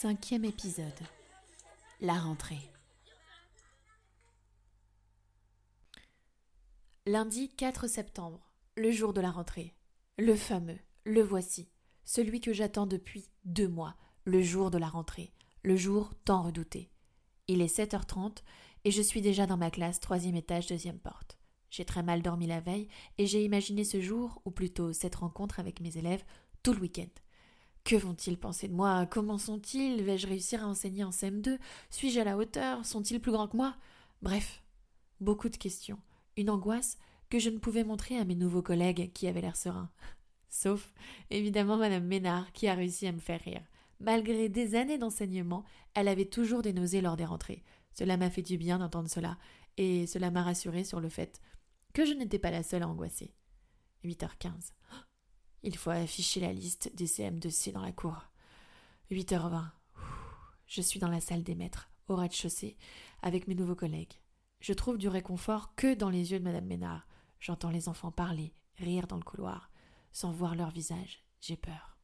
Cinquième épisode. La rentrée. Lundi 4 septembre, le jour de la rentrée. Le fameux, le voici, celui que j'attends depuis deux mois, le jour de la rentrée, le jour tant redouté. Il est 7h30 et je suis déjà dans ma classe, troisième étage, deuxième porte. J'ai très mal dormi la veille et j'ai imaginé ce jour, ou plutôt cette rencontre avec mes élèves, tout le week-end. Que vont-ils penser de moi? Comment sont-ils? Vais-je réussir à enseigner en CM2 Suis-je à la hauteur? Sont-ils plus grands que moi? Bref, beaucoup de questions, une angoisse que je ne pouvais montrer à mes nouveaux collègues qui avaient l'air sereins. Sauf, évidemment, Madame Ménard, qui a réussi à me faire rire. Malgré des années d'enseignement, elle avait toujours des nausées lors des rentrées. Cela m'a fait du bien d'entendre cela, et cela m'a rassuré sur le fait que je n'étais pas la seule à angoisser. 8h15. Il faut afficher la liste des CM2C dans la cour. 8h20. Je suis dans la salle des maîtres, au rez-de-chaussée, avec mes nouveaux collègues. Je trouve du réconfort que dans les yeux de Madame Ménard. J'entends les enfants parler, rire dans le couloir. Sans voir leur visage, j'ai peur.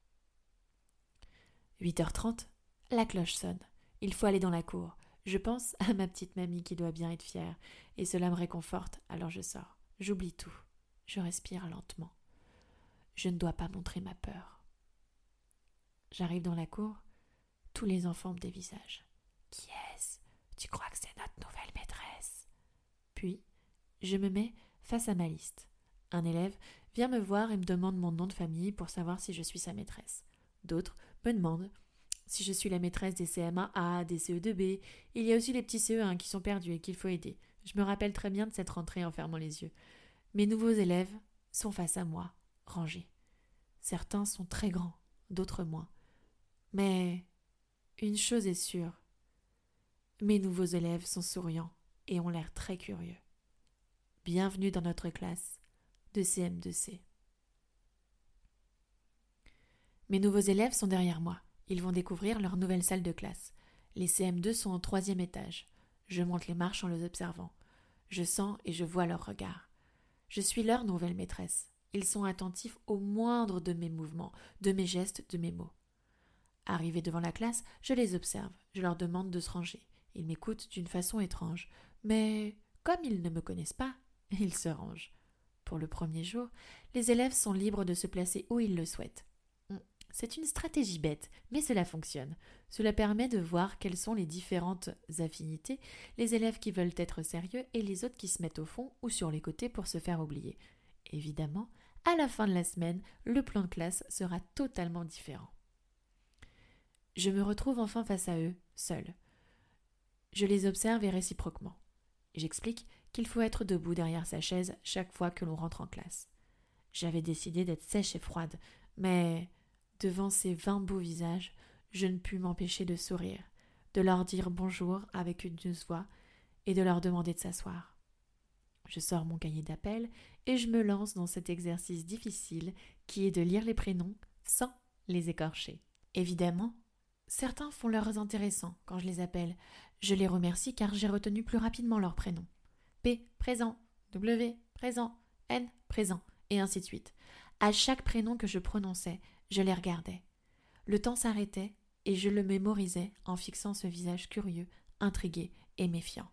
8h30. La cloche sonne. Il faut aller dans la cour. Je pense à ma petite mamie qui doit bien être fière, et cela me réconforte, alors je sors. J'oublie tout. Je respire lentement. Je ne dois pas montrer ma peur. J'arrive dans la cour. Tous les enfants me dévisagent. Qui est-ce? Tu crois que c'est notre nouvelle maîtresse? Puis, je me mets face à ma liste. Un élève vient me voir et me demande mon nom de famille pour savoir si je suis sa maîtresse. D'autres me demandent si je suis la maîtresse des CM1A, des CE2B. Il y a aussi les petits CE1 qui sont perdus et qu'il faut aider. Je me rappelle très bien de cette rentrée en fermant les yeux. Mes nouveaux élèves sont face à moi, rangés. Certains sont très grands, d'autres moins. Mais une chose est sûre, mes nouveaux élèves sont souriants et ont l'air très curieux. Bienvenue dans notre classe de CM2C. Mes nouveaux élèves sont derrière moi. Ils vont découvrir leur nouvelle salle de classe. Les CM2 sont au troisième étage. Je monte les marches en les observant. Je sens et je vois leur regard. Je suis leur nouvelle maîtresse. Ils sont attentifs au moindre de mes mouvements, de mes gestes, de mes mots. Arrivé devant la classe, je les observe, je leur demande de se ranger. Ils m'écoutent d'une façon étrange, mais comme ils ne me connaissent pas, ils se rangent. Pour le premier jour, les élèves sont libres de se placer où ils le souhaitent. Hmm, c'est une stratégie bête, mais cela fonctionne. Cela permet de voir quelles sont les différentes affinités, les élèves qui veulent être sérieux et les autres qui se mettent au fond ou sur les côtés pour se faire oublier. Évidemment, à la fin de la semaine, le plan de classe sera totalement différent. Je me retrouve enfin face à eux, seul. Je les observe et réciproquement. J'explique qu'il faut être debout derrière sa chaise chaque fois que l'on rentre en classe. J'avais décidé d'être sèche et froide, mais devant ces vingt beaux visages, je ne pus m'empêcher de sourire, de leur dire bonjour avec une douce voix et de leur demander de s'asseoir. Je sors mon cahier d'appel et je me lance dans cet exercice difficile qui est de lire les prénoms sans les écorcher. Évidemment, certains font leurs intéressants quand je les appelle. Je les remercie car j'ai retenu plus rapidement leurs prénoms. P présent, W présent, N présent, et ainsi de suite. À chaque prénom que je prononçais, je les regardais. Le temps s'arrêtait et je le mémorisais en fixant ce visage curieux, intrigué et méfiant.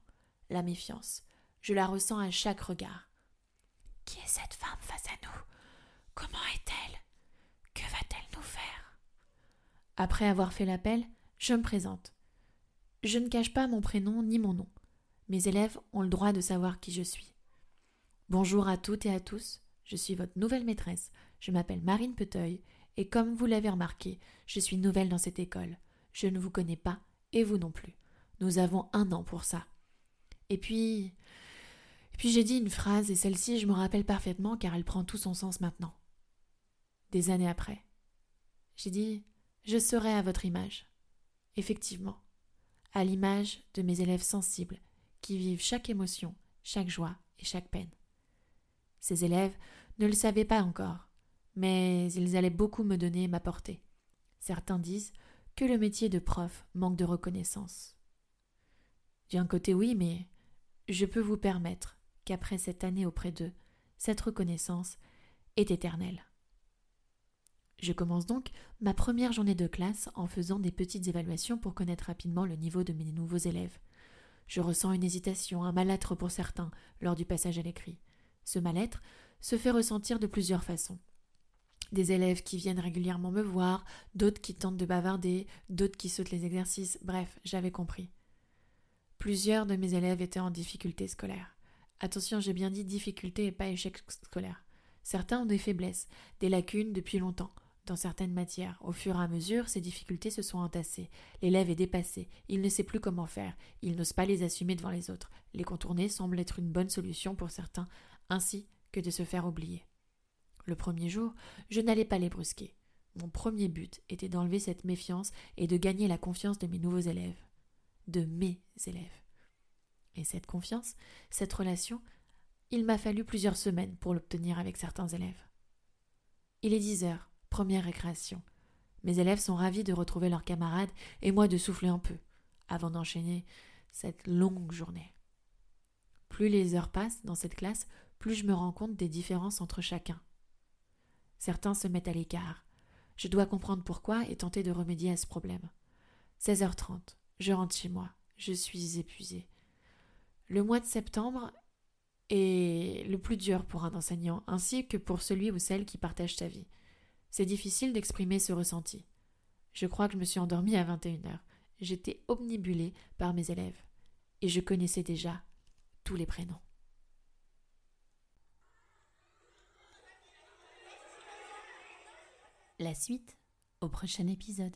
La méfiance, je la ressens à chaque regard. Qui est cette femme face à nous? Comment est-elle? Que va-t-elle nous faire? Après avoir fait l'appel, je me présente. Je ne cache pas mon prénom ni mon nom. Mes élèves ont le droit de savoir qui je suis. Bonjour à toutes et à tous, je suis votre nouvelle maîtresse. Je m'appelle Marine Peteuil, et comme vous l'avez remarqué, je suis nouvelle dans cette école. Je ne vous connais pas, et vous non plus. Nous avons un an pour ça. Et puis, puis j'ai dit une phrase, et celle-ci je me rappelle parfaitement car elle prend tout son sens maintenant. Des années après. J'ai dit Je serai à votre image. Effectivement, à l'image de mes élèves sensibles qui vivent chaque émotion, chaque joie et chaque peine. Ces élèves ne le savaient pas encore, mais ils allaient beaucoup me donner et m'apporter. Certains disent que le métier de prof manque de reconnaissance. D'un côté oui, mais je peux vous permettre qu'après cette année auprès d'eux, cette reconnaissance est éternelle. Je commence donc ma première journée de classe en faisant des petites évaluations pour connaître rapidement le niveau de mes nouveaux élèves. Je ressens une hésitation, un mal-être pour certains lors du passage à l'écrit. Ce mal-être se fait ressentir de plusieurs façons. Des élèves qui viennent régulièrement me voir, d'autres qui tentent de bavarder, d'autres qui sautent les exercices, bref, j'avais compris. Plusieurs de mes élèves étaient en difficulté scolaire. Attention, j'ai bien dit difficulté et pas échec scolaire. Certains ont des faiblesses, des lacunes depuis longtemps, dans certaines matières. Au fur et à mesure, ces difficultés se sont entassées. L'élève est dépassé, il ne sait plus comment faire, il n'ose pas les assumer devant les autres. Les contourner semble être une bonne solution pour certains, ainsi que de se faire oublier. Le premier jour, je n'allais pas les brusquer. Mon premier but était d'enlever cette méfiance et de gagner la confiance de mes nouveaux élèves. De mes élèves. Et cette confiance, cette relation, il m'a fallu plusieurs semaines pour l'obtenir avec certains élèves. Il est dix heures, première récréation. Mes élèves sont ravis de retrouver leurs camarades et moi de souffler un peu, avant d'enchaîner cette longue journée. Plus les heures passent dans cette classe, plus je me rends compte des différences entre chacun. Certains se mettent à l'écart. Je dois comprendre pourquoi et tenter de remédier à ce problème. 16h30, je rentre chez moi. Je suis épuisée. Le mois de septembre est le plus dur pour un enseignant, ainsi que pour celui ou celle qui partage sa vie. C'est difficile d'exprimer ce ressenti. Je crois que je me suis endormie à 21h. J'étais omnibulée par mes élèves. Et je connaissais déjà tous les prénoms. La suite au prochain épisode.